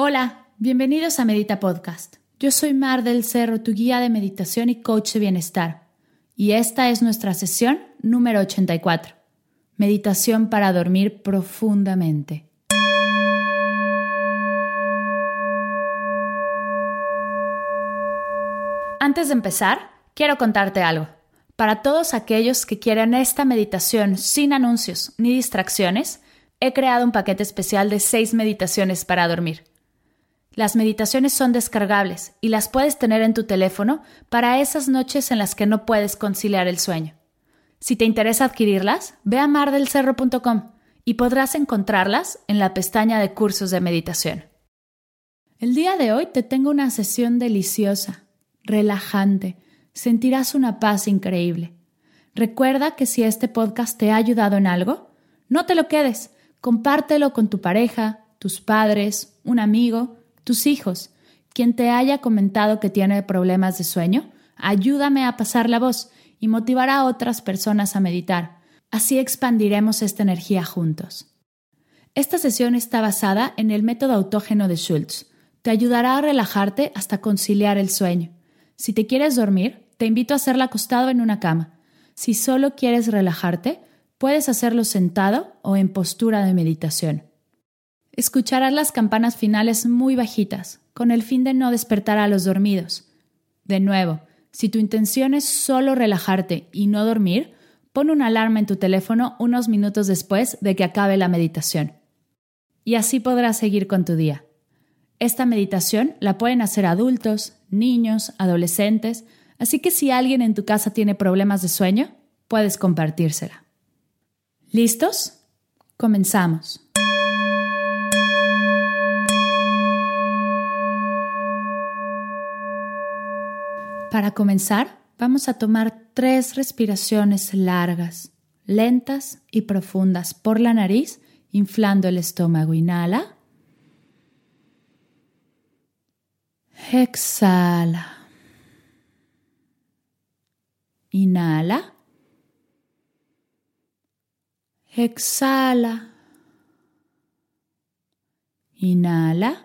Hola, bienvenidos a Medita Podcast. Yo soy Mar del Cerro, tu guía de meditación y coach de bienestar. Y esta es nuestra sesión número 84. Meditación para dormir profundamente. Antes de empezar, quiero contarte algo. Para todos aquellos que quieren esta meditación sin anuncios ni distracciones, he creado un paquete especial de 6 meditaciones para dormir. Las meditaciones son descargables y las puedes tener en tu teléfono para esas noches en las que no puedes conciliar el sueño. Si te interesa adquirirlas, ve a mardelcerro.com y podrás encontrarlas en la pestaña de cursos de meditación. El día de hoy te tengo una sesión deliciosa relajante, sentirás una paz increíble. Recuerda que si este podcast te ha ayudado en algo, no te lo quedes, compártelo con tu pareja, tus padres, un amigo, tus hijos, quien te haya comentado que tiene problemas de sueño, ayúdame a pasar la voz y motivar a otras personas a meditar. Así expandiremos esta energía juntos. Esta sesión está basada en el método autógeno de Schultz. Te ayudará a relajarte hasta conciliar el sueño. Si te quieres dormir, te invito a hacerla acostado en una cama. Si solo quieres relajarte, puedes hacerlo sentado o en postura de meditación. Escucharás las campanas finales muy bajitas, con el fin de no despertar a los dormidos. De nuevo, si tu intención es solo relajarte y no dormir, pon una alarma en tu teléfono unos minutos después de que acabe la meditación. Y así podrás seguir con tu día. Esta meditación la pueden hacer adultos, niños, adolescentes, así que si alguien en tu casa tiene problemas de sueño, puedes compartírsela. ¿Listos? Comenzamos. Para comenzar, vamos a tomar tres respiraciones largas, lentas y profundas por la nariz, inflando el estómago. Inhala. Exhala. Inhala. Exhala. Inhala.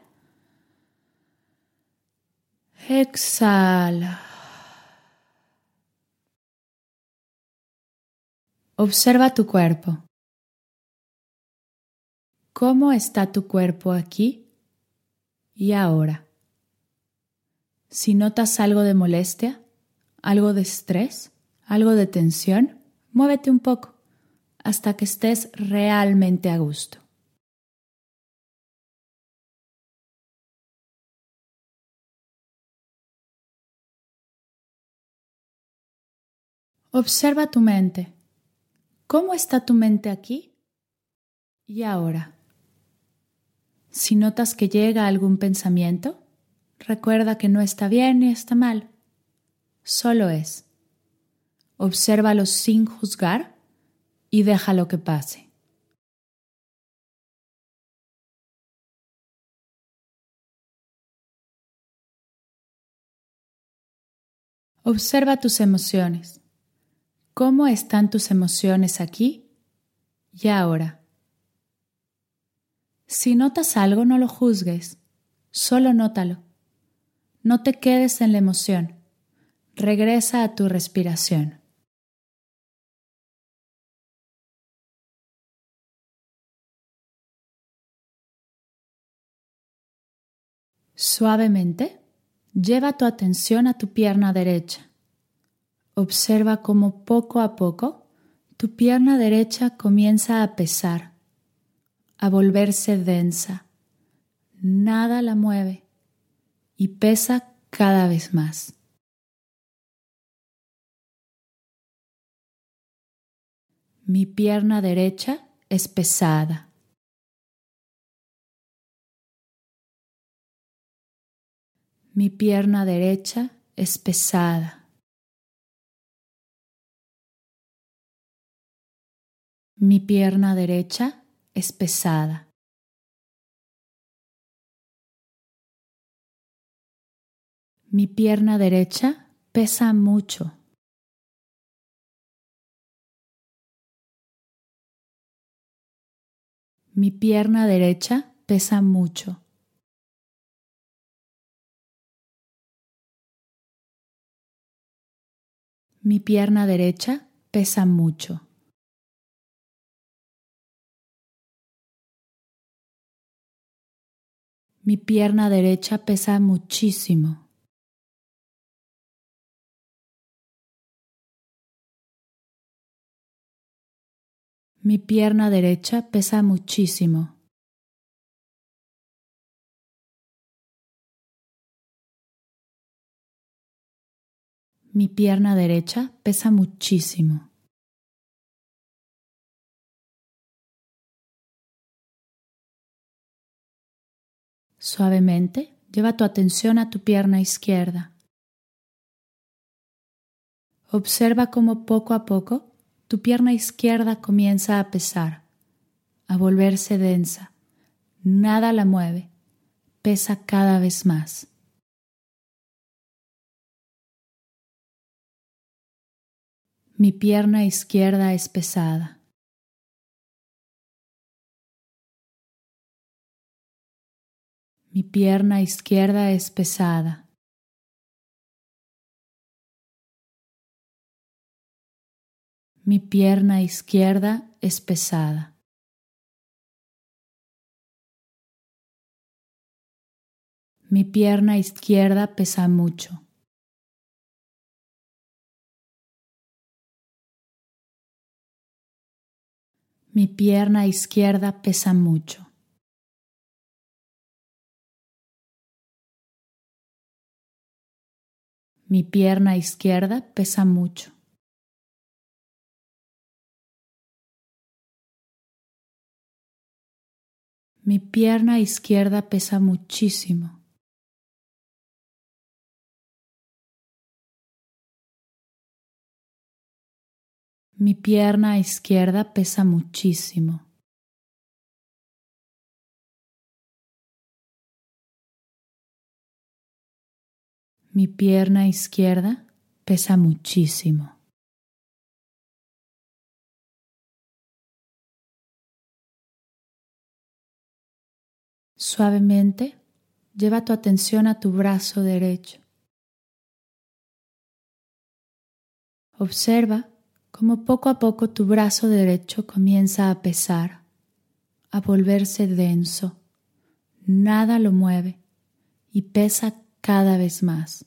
Exhala. Observa tu cuerpo. ¿Cómo está tu cuerpo aquí y ahora? Si notas algo de molestia, algo de estrés, algo de tensión, muévete un poco hasta que estés realmente a gusto. Observa tu mente. ¿Cómo está tu mente aquí y ahora? Si notas que llega algún pensamiento, Recuerda que no está bien ni está mal, solo es. Obsérvalo sin juzgar y déjalo que pase. Observa tus emociones. ¿Cómo están tus emociones aquí y ahora? Si notas algo, no lo juzgues, solo nótalo. No te quedes en la emoción. Regresa a tu respiración. Suavemente, lleva tu atención a tu pierna derecha. Observa cómo poco a poco tu pierna derecha comienza a pesar, a volverse densa. Nada la mueve y pesa cada vez más. Mi pierna derecha es pesada. Mi pierna derecha es pesada. Mi pierna derecha es pesada. Mi pierna derecha pesa mucho. Mi pierna derecha pesa mucho. Mi pierna derecha pesa mucho. Mi pierna derecha pesa muchísimo. Mi pierna derecha pesa muchísimo. Mi pierna derecha pesa muchísimo. Suavemente lleva tu atención a tu pierna izquierda. Observa cómo poco a poco tu pierna izquierda comienza a pesar, a volverse densa. Nada la mueve, pesa cada vez más. Mi pierna izquierda es pesada. Mi pierna izquierda es pesada. Mi pierna izquierda es pesada. Mi pierna izquierda pesa mucho. Mi pierna izquierda pesa mucho. Mi pierna izquierda pesa mucho. Mi pierna izquierda pesa muchísimo. Mi pierna izquierda pesa muchísimo. Mi pierna izquierda pesa muchísimo. Suavemente lleva tu atención a tu brazo derecho. Observa cómo poco a poco tu brazo derecho comienza a pesar, a volverse denso. Nada lo mueve y pesa cada vez más.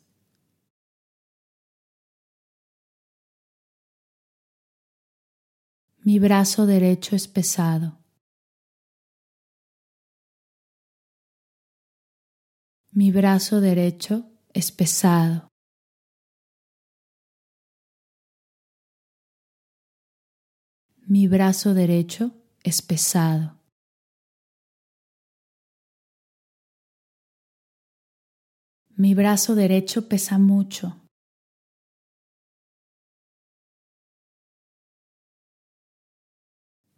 Mi brazo derecho es pesado. Mi brazo derecho es pesado. Mi brazo derecho es pesado. Mi brazo derecho pesa mucho.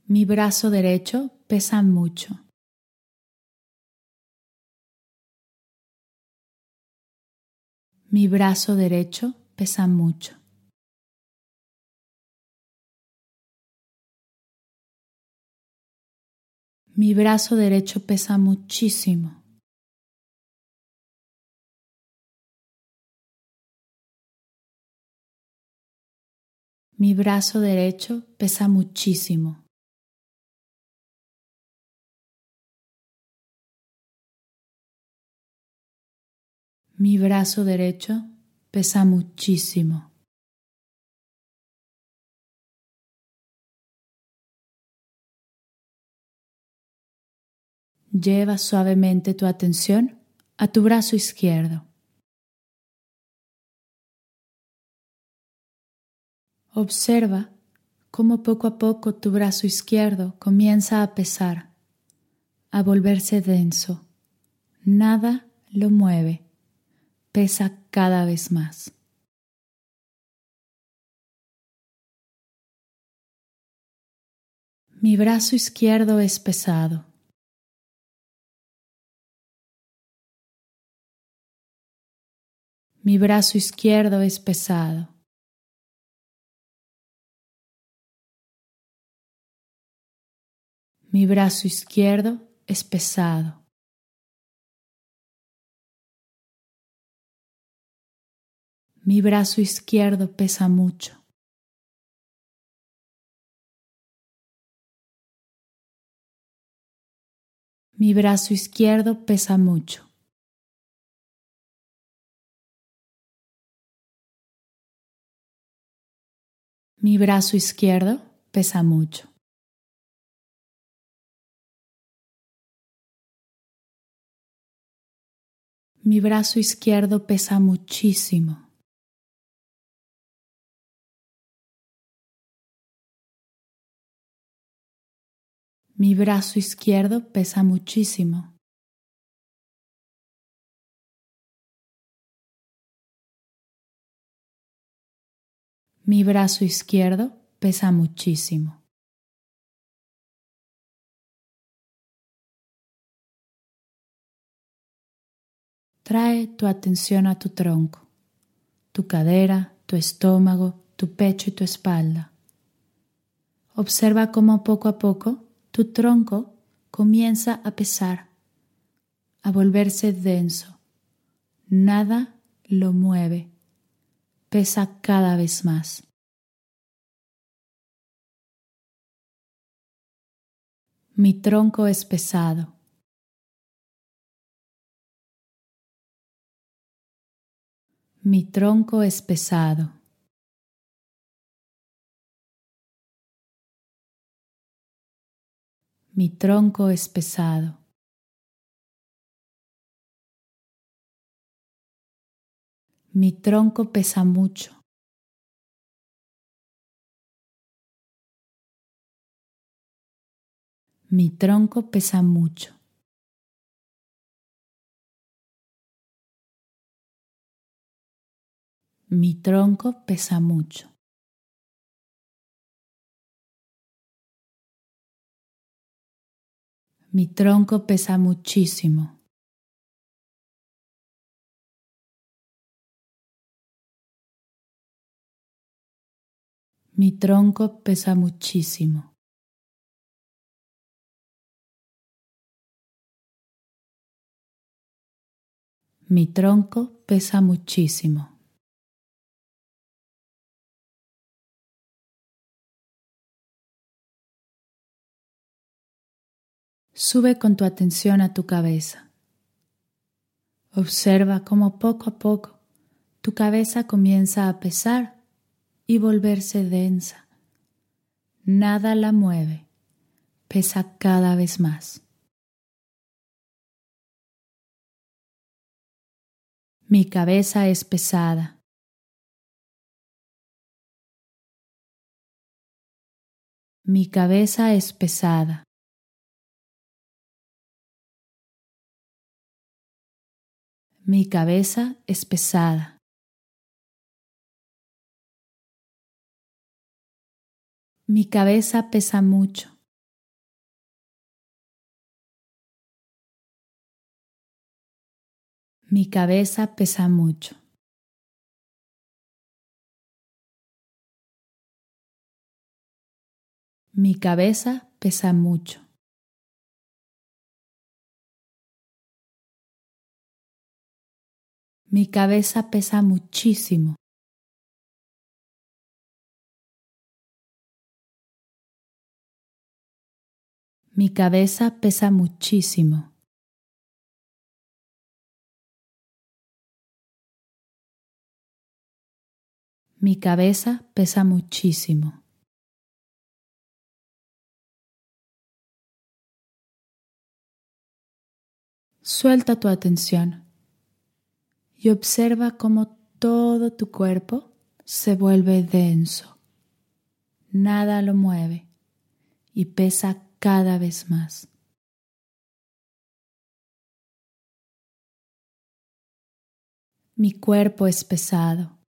Mi brazo derecho pesa mucho. Mi brazo derecho pesa mucho. Mi brazo derecho pesa muchísimo. Mi brazo derecho pesa muchísimo. Mi brazo derecho pesa muchísimo. Lleva suavemente tu atención a tu brazo izquierdo. Observa cómo poco a poco tu brazo izquierdo comienza a pesar, a volverse denso. Nada lo mueve pesa cada vez más. Mi brazo izquierdo es pesado. Mi brazo izquierdo es pesado. Mi brazo izquierdo es pesado. Mi brazo izquierdo pesa mucho. Mi brazo izquierdo pesa mucho. Mi brazo izquierdo pesa mucho. Mi brazo izquierdo pesa muchísimo. Mi brazo izquierdo pesa muchísimo. Mi brazo izquierdo pesa muchísimo. Trae tu atención a tu tronco, tu cadera, tu estómago, tu pecho y tu espalda. Observa cómo poco a poco tu tronco comienza a pesar, a volverse denso. Nada lo mueve pesa cada vez más. Mi tronco es pesado. Mi tronco es pesado. Mi tronco es pesado. Mi tronco pesa mucho. Mi tronco pesa mucho. Mi tronco pesa mucho. Mi tronco pesa muchísimo. Mi tronco pesa muchísimo. Mi tronco pesa muchísimo. Sube con tu atención a tu cabeza. Observa cómo poco a poco tu cabeza comienza a pesar y volverse densa. Nada la mueve, pesa cada vez más. Mi cabeza es pesada. Mi cabeza es pesada. Mi cabeza es pesada. Mi cabeza pesa mucho. Mi cabeza pesa mucho. Mi cabeza pesa mucho. Mi cabeza pesa muchísimo. Mi cabeza pesa muchísimo. Mi cabeza pesa muchísimo. Suelta tu atención y observa cómo todo tu cuerpo se vuelve denso. Nada lo mueve y pesa cada vez más. Mi cuerpo es pesado.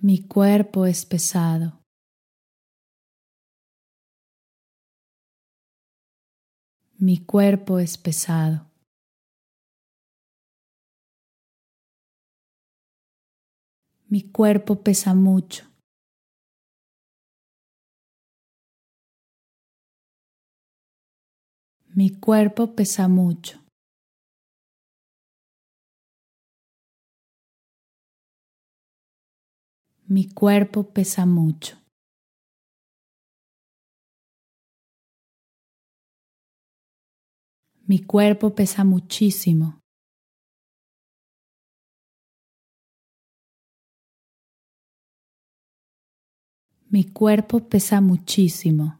Mi cuerpo es pesado. Mi cuerpo es pesado. Mi cuerpo pesa mucho. Mi cuerpo pesa mucho. Mi cuerpo pesa mucho. Mi cuerpo pesa muchísimo. Mi cuerpo pesa muchísimo.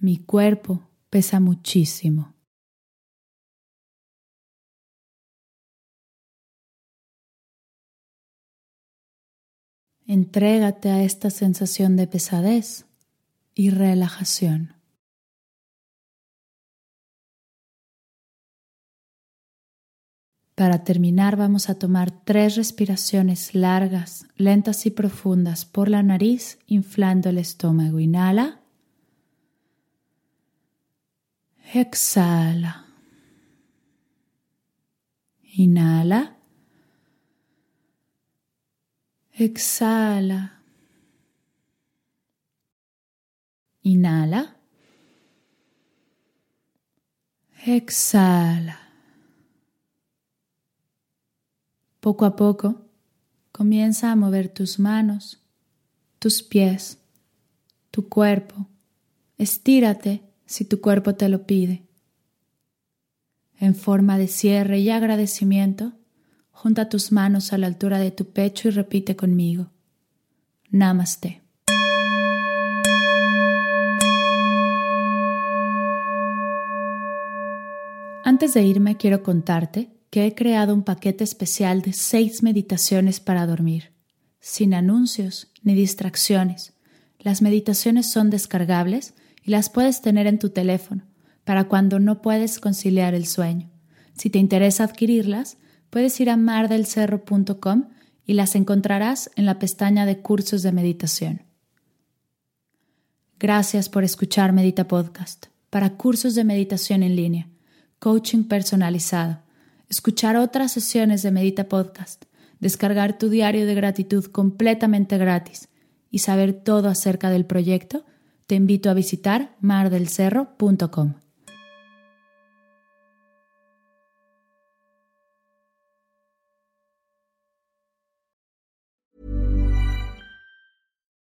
Mi cuerpo pesa muchísimo. Entrégate a esta sensación de pesadez y relajación. Para terminar vamos a tomar tres respiraciones largas, lentas y profundas por la nariz, inflando el estómago. Inhala. Exhala. Inhala. Exhala. Inhala. Exhala. Poco a poco, comienza a mover tus manos, tus pies, tu cuerpo. Estírate si tu cuerpo te lo pide. En forma de cierre y agradecimiento, Junta tus manos a la altura de tu pecho y repite conmigo. Namaste. Antes de irme quiero contarte que he creado un paquete especial de seis meditaciones para dormir, sin anuncios ni distracciones. Las meditaciones son descargables y las puedes tener en tu teléfono para cuando no puedes conciliar el sueño. Si te interesa adquirirlas, puedes ir a mardelcerro.com y las encontrarás en la pestaña de cursos de meditación. Gracias por escuchar Medita Podcast. Para cursos de meditación en línea, coaching personalizado, escuchar otras sesiones de Medita Podcast, descargar tu diario de gratitud completamente gratis y saber todo acerca del proyecto, te invito a visitar mardelcerro.com.